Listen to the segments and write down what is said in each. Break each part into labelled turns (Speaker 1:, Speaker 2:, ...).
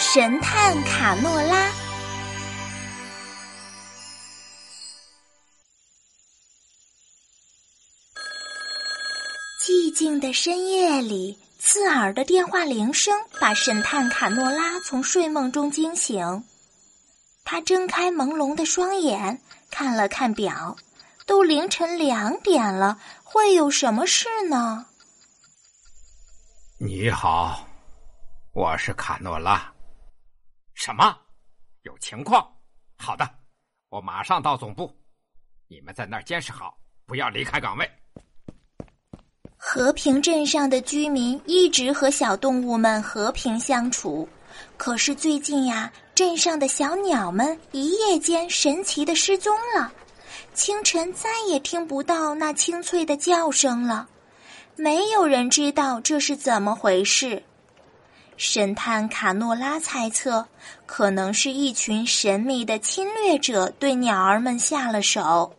Speaker 1: 神探卡诺拉。寂静的深夜里，刺耳的电话铃声把神探卡诺拉从睡梦中惊醒。他睁开朦胧的双眼，看了看表，都凌晨两点了，会有什么事呢？
Speaker 2: 你好，我是卡诺拉。什么？有情况？好的，我马上到总部。你们在那儿监视好，不要离开岗位。
Speaker 1: 和平镇上的居民一直和小动物们和平相处，可是最近呀，镇上的小鸟们一夜间神奇的失踪了，清晨再也听不到那清脆的叫声了，没有人知道这是怎么回事。神探卡诺拉猜测，可能是一群神秘的侵略者对鸟儿们下了手。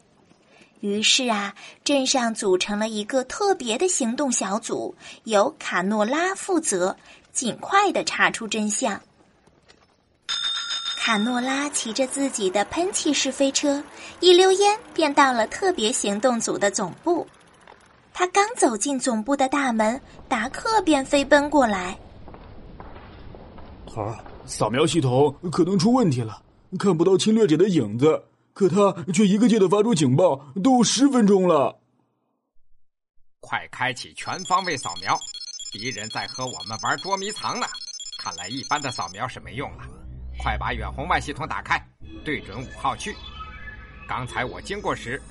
Speaker 1: 于是啊，镇上组成了一个特别的行动小组，由卡诺拉负责，尽快的查出真相。卡诺拉骑着自己的喷气式飞车，一溜烟便到了特别行动组的总部。他刚走进总部的大门，达克便飞奔过来。
Speaker 3: 头儿，扫描系统可能出问题了，看不到侵略者的影子。可他却一个劲的发出警报，都十分钟了。
Speaker 2: 快开启全方位扫描，敌人在和我们玩捉迷藏呢。看来一般的扫描是没用了，快把远红外系统打开，对准五号区。刚才我经过时，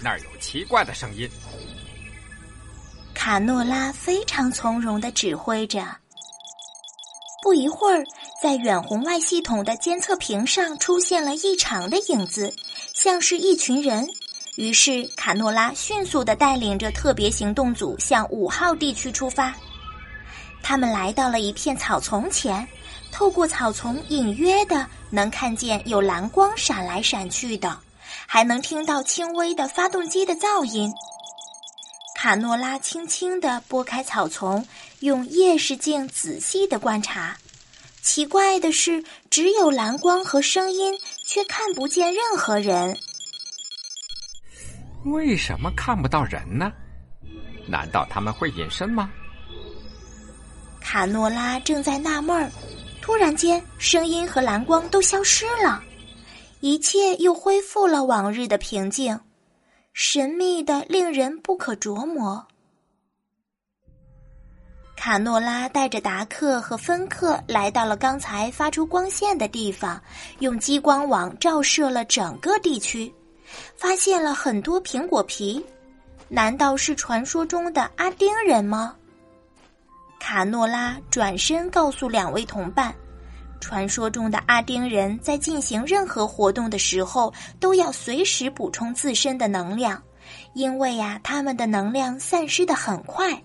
Speaker 2: 那儿有奇怪的声音。
Speaker 1: 卡诺拉非常从容的指挥着。不一会儿。在远红外系统的监测屏上出现了异常的影子，像是一群人。于是卡诺拉迅速的带领着特别行动组向五号地区出发。他们来到了一片草丛前，透过草丛隐约的能看见有蓝光闪来闪去的，还能听到轻微的发动机的噪音。卡诺拉轻轻地拨开草丛，用夜视镜仔细地观察。奇怪的是，只有蓝光和声音，却看不见任何人。
Speaker 2: 为什么看不到人呢？难道他们会隐身吗？
Speaker 1: 卡诺拉正在纳闷儿，突然间，声音和蓝光都消失了，一切又恢复了往日的平静，神秘的令人不可琢磨。卡诺拉带着达克和芬克来到了刚才发出光线的地方，用激光网照射了整个地区，发现了很多苹果皮。难道是传说中的阿丁人吗？卡诺拉转身告诉两位同伴，传说中的阿丁人在进行任何活动的时候都要随时补充自身的能量，因为呀，他们的能量散失的很快。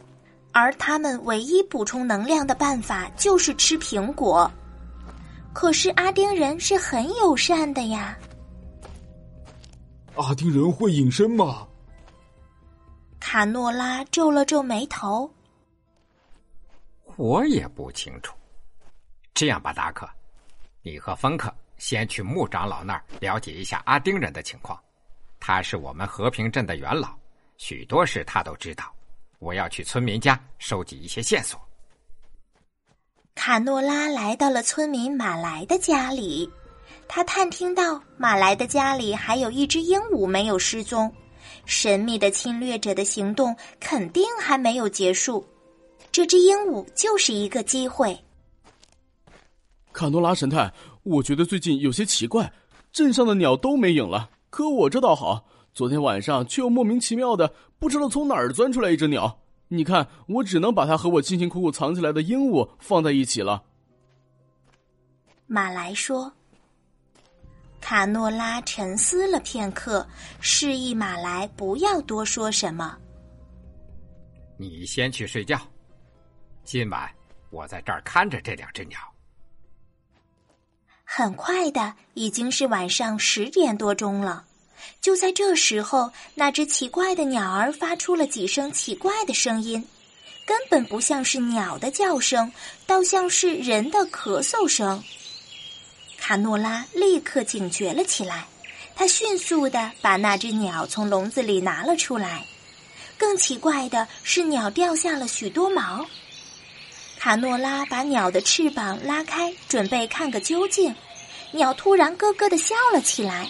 Speaker 1: 而他们唯一补充能量的办法就是吃苹果，可是阿丁人是很友善的呀。
Speaker 3: 阿丁人会隐身吗？
Speaker 1: 卡诺拉皱了皱眉头。
Speaker 2: 我也不清楚。这样吧，达克，你和芬克先去穆长老那儿了解一下阿丁人的情况。他是我们和平镇的元老，许多事他都知道。我要去村民家收集一些线索。
Speaker 1: 卡诺拉来到了村民马来的家里，他探听到马来的家里还有一只鹦鹉没有失踪，神秘的侵略者的行动肯定还没有结束。这只鹦鹉就是一个机会。
Speaker 4: 卡诺拉神探，我觉得最近有些奇怪，镇上的鸟都没影了，可我这倒好。昨天晚上却又莫名其妙的不知道从哪儿钻出来一只鸟，你看我只能把它和我辛辛苦苦藏起来的鹦鹉放在一起了。
Speaker 1: 马来说。卡诺拉沉思了片刻，示意马来不要多说什么。
Speaker 2: 你先去睡觉，今晚我在这儿看着这两只鸟。
Speaker 1: 很快的，已经是晚上十点多钟了。就在这时候，那只奇怪的鸟儿发出了几声奇怪的声音，根本不像是鸟的叫声，倒像是人的咳嗽声。卡诺拉立刻警觉了起来，他迅速的把那只鸟从笼子里拿了出来。更奇怪的是，鸟掉下了许多毛。卡诺拉把鸟的翅膀拉开，准备看个究竟。鸟突然咯咯的笑了起来，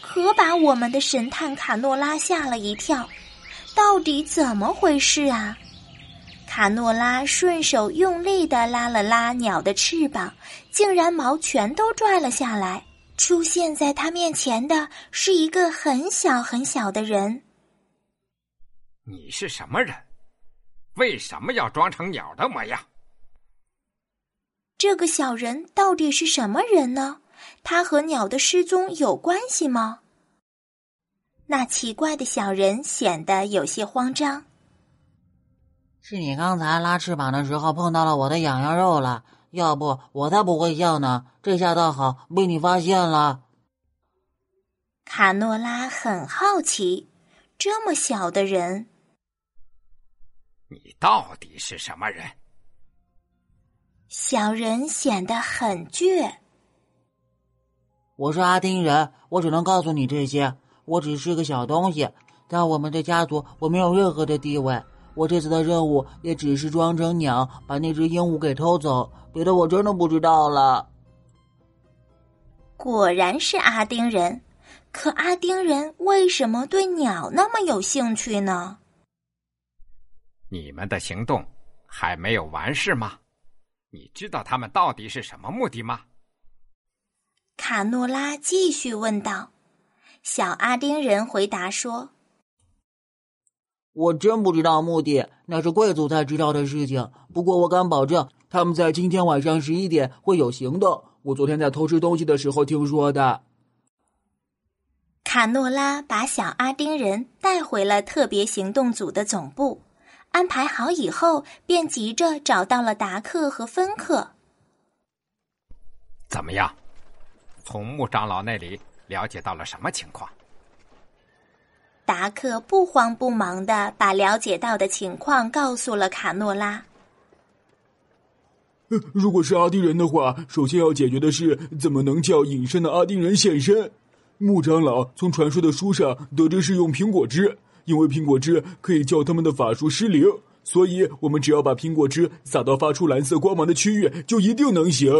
Speaker 1: 可把我们的神探卡诺拉吓了一跳。到底怎么回事啊？卡诺拉顺手用力的拉了拉鸟的翅膀，竟然毛全都拽了下来。出现在他面前的是一个很小很小的人。
Speaker 2: 你是什么人？为什么要装成鸟的模样？
Speaker 1: 这个小人到底是什么人呢？他和鸟的失踪有关系吗？那奇怪的小人显得有些慌张。
Speaker 5: 是你刚才拉翅膀的时候碰到了我的痒痒肉了，要不我才不会笑呢。这下倒好，被你发现了。
Speaker 1: 卡诺拉很好奇，这么小的人，
Speaker 2: 你到底是什么人？
Speaker 1: 小人显得很倔。
Speaker 5: 我是阿丁人，我只能告诉你这些。我只是个小东西，在我们的家族，我没有任何的地位。我这次的任务也只是装成鸟，把那只鹦鹉给偷走，别的我真的不知道了。
Speaker 1: 果然是阿丁人，可阿丁人为什么对鸟那么有兴趣呢？
Speaker 2: 你们的行动还没有完事吗？你知道他们到底是什么目的吗？
Speaker 1: 卡诺拉继续问道。小阿丁人回答说：“
Speaker 5: 我真不知道目的，那是贵族才知道的事情。不过我敢保证，他们在今天晚上十一点会有行动。我昨天在偷吃东西的时候听说的。”
Speaker 1: 卡诺拉把小阿丁人带回了特别行动组的总部。安排好以后，便急着找到了达克和芬克。
Speaker 2: 怎么样？从穆长老那里了解到了什么情况？
Speaker 1: 达克不慌不忙的把了解到的情况告诉了卡诺拉。
Speaker 3: 如果是阿丁人的话，首先要解决的是怎么能叫隐身的阿丁人现身。穆长老从传说的书上得知是用苹果汁。因为苹果汁可以叫他们的法术失灵，所以我们只要把苹果汁撒到发出蓝色光芒的区域，就一定能行。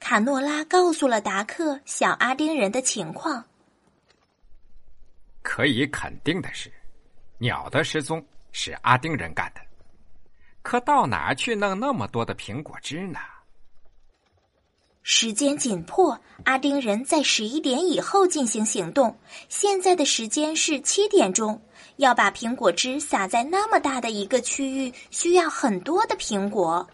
Speaker 1: 卡诺拉告诉了达克小阿丁人的情况。
Speaker 2: 可以肯定的是，鸟的失踪是阿丁人干的。可到哪去弄那么多的苹果汁呢？
Speaker 1: 时间紧迫，阿丁人在十一点以后进行行动。现在的时间是七点钟，要把苹果汁撒在那么大的一个区域，需要很多的苹果。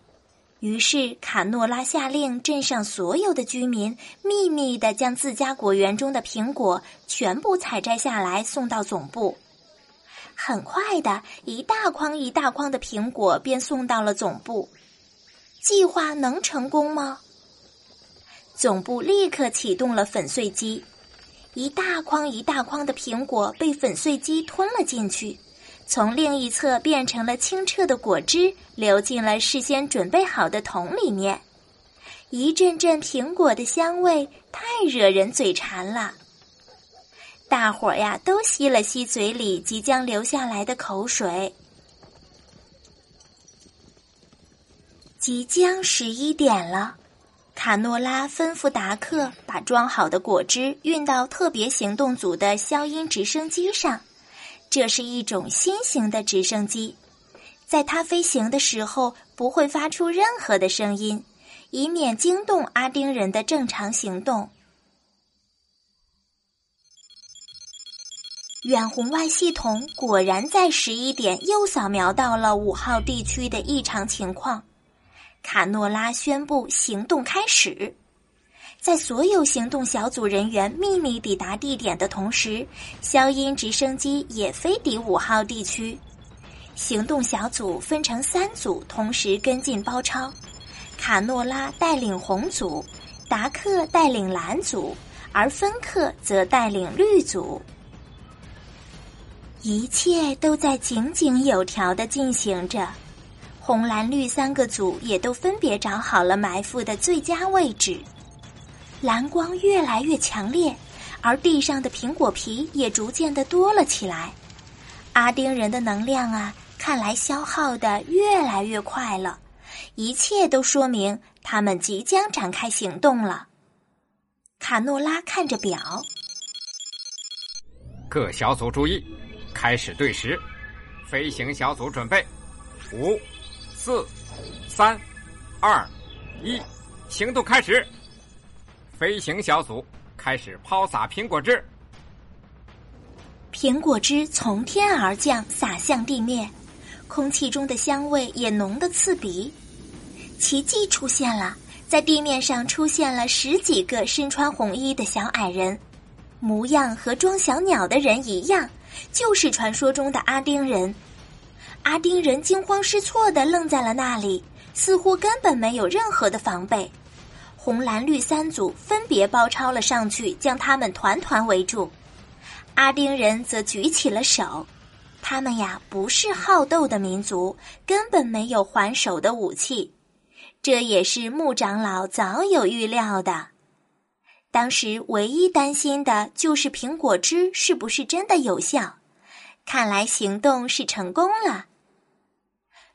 Speaker 1: 于是卡诺拉下令镇上所有的居民秘密的将自家果园中的苹果全部采摘下来，送到总部。很快的一大筐一大筐的苹果便送到了总部。计划能成功吗？总部立刻启动了粉碎机，一大筐一大筐的苹果被粉碎机吞了进去，从另一侧变成了清澈的果汁，流进了事先准备好的桶里面。一阵阵苹果的香味太惹人嘴馋了，大伙儿呀都吸了吸嘴里即将流下来的口水。即将十一点了。卡诺拉吩咐达克把装好的果汁运到特别行动组的消音直升机上。这是一种新型的直升机，在它飞行的时候不会发出任何的声音，以免惊动阿丁人的正常行动。远红外系统果然在十一点又扫描到了五号地区的异常情况。卡诺拉宣布行动开始，在所有行动小组人员秘密抵达地点的同时，消音直升机也飞抵五号地区。行动小组分成三组，同时跟进包抄。卡诺拉带领红组，达克带领蓝组，而芬克则带领绿组。一切都在井井有条的进行着。红、蓝、绿三个组也都分别找好了埋伏的最佳位置。蓝光越来越强烈，而地上的苹果皮也逐渐的多了起来。阿丁人的能量啊，看来消耗的越来越快了。一切都说明他们即将展开行动了。卡诺拉看着表，
Speaker 2: 各小组注意，开始对时。飞行小组准备，五。四、三、二、一，行动开始！飞行小组开始抛洒苹果汁。
Speaker 1: 苹果汁从天而降，洒向地面，空气中的香味也浓得刺鼻。奇迹出现了，在地面上出现了十几个身穿红衣的小矮人，模样和装小鸟的人一样，就是传说中的阿丁人。阿丁人惊慌失措的愣在了那里，似乎根本没有任何的防备。红、蓝、绿三组分别包抄了上去，将他们团团围住。阿丁人则举起了手，他们呀不是好斗的民族，根本没有还手的武器。这也是穆长老早有预料的。当时唯一担心的就是苹果汁是不是真的有效。看来行动是成功了。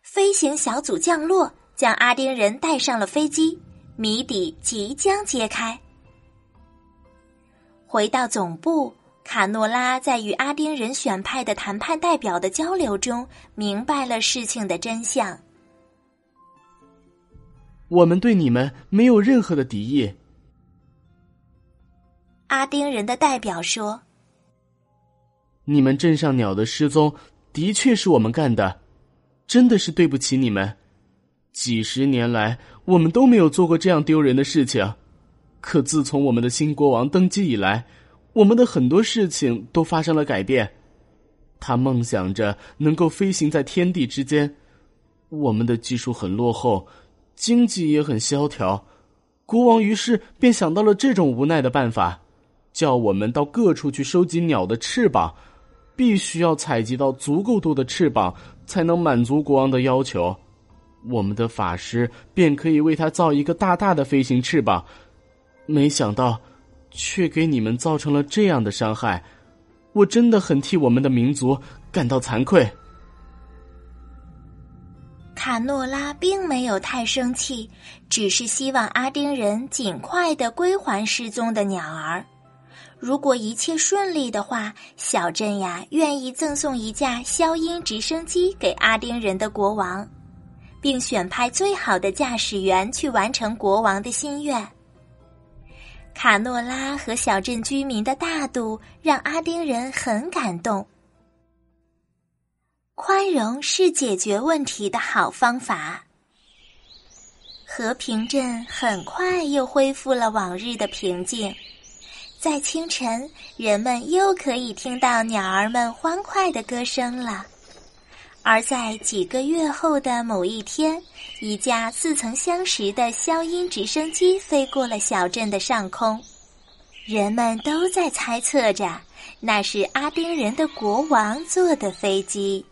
Speaker 1: 飞行小组降落，将阿丁人带上了飞机，谜底即将揭开。回到总部，卡诺拉在与阿丁人选派的谈判代表的交流中，明白了事情的真相。
Speaker 4: 我们对你们没有任何的敌意。
Speaker 1: 阿丁人的代表说。
Speaker 4: 你们镇上鸟的失踪，的确是我们干的，真的是对不起你们。几十年来，我们都没有做过这样丢人的事情。可自从我们的新国王登基以来，我们的很多事情都发生了改变。他梦想着能够飞行在天地之间，我们的技术很落后，经济也很萧条。国王于是便想到了这种无奈的办法，叫我们到各处去收集鸟的翅膀。必须要采集到足够多的翅膀，才能满足国王的要求。我们的法师便可以为他造一个大大的飞行翅膀。没想到，却给你们造成了这样的伤害。我真的很替我们的民族感到惭愧。
Speaker 1: 卡诺拉并没有太生气，只是希望阿丁人尽快的归还失踪的鸟儿。如果一切顺利的话，小镇呀愿意赠送一架消音直升机给阿丁人的国王，并选派最好的驾驶员去完成国王的心愿。卡诺拉和小镇居民的大度让阿丁人很感动。宽容是解决问题的好方法。和平镇很快又恢复了往日的平静。在清晨，人们又可以听到鸟儿们欢快的歌声了。而在几个月后的某一天，一架似曾相识的消音直升机飞过了小镇的上空，人们都在猜测着，那是阿丁人的国王坐的飞机。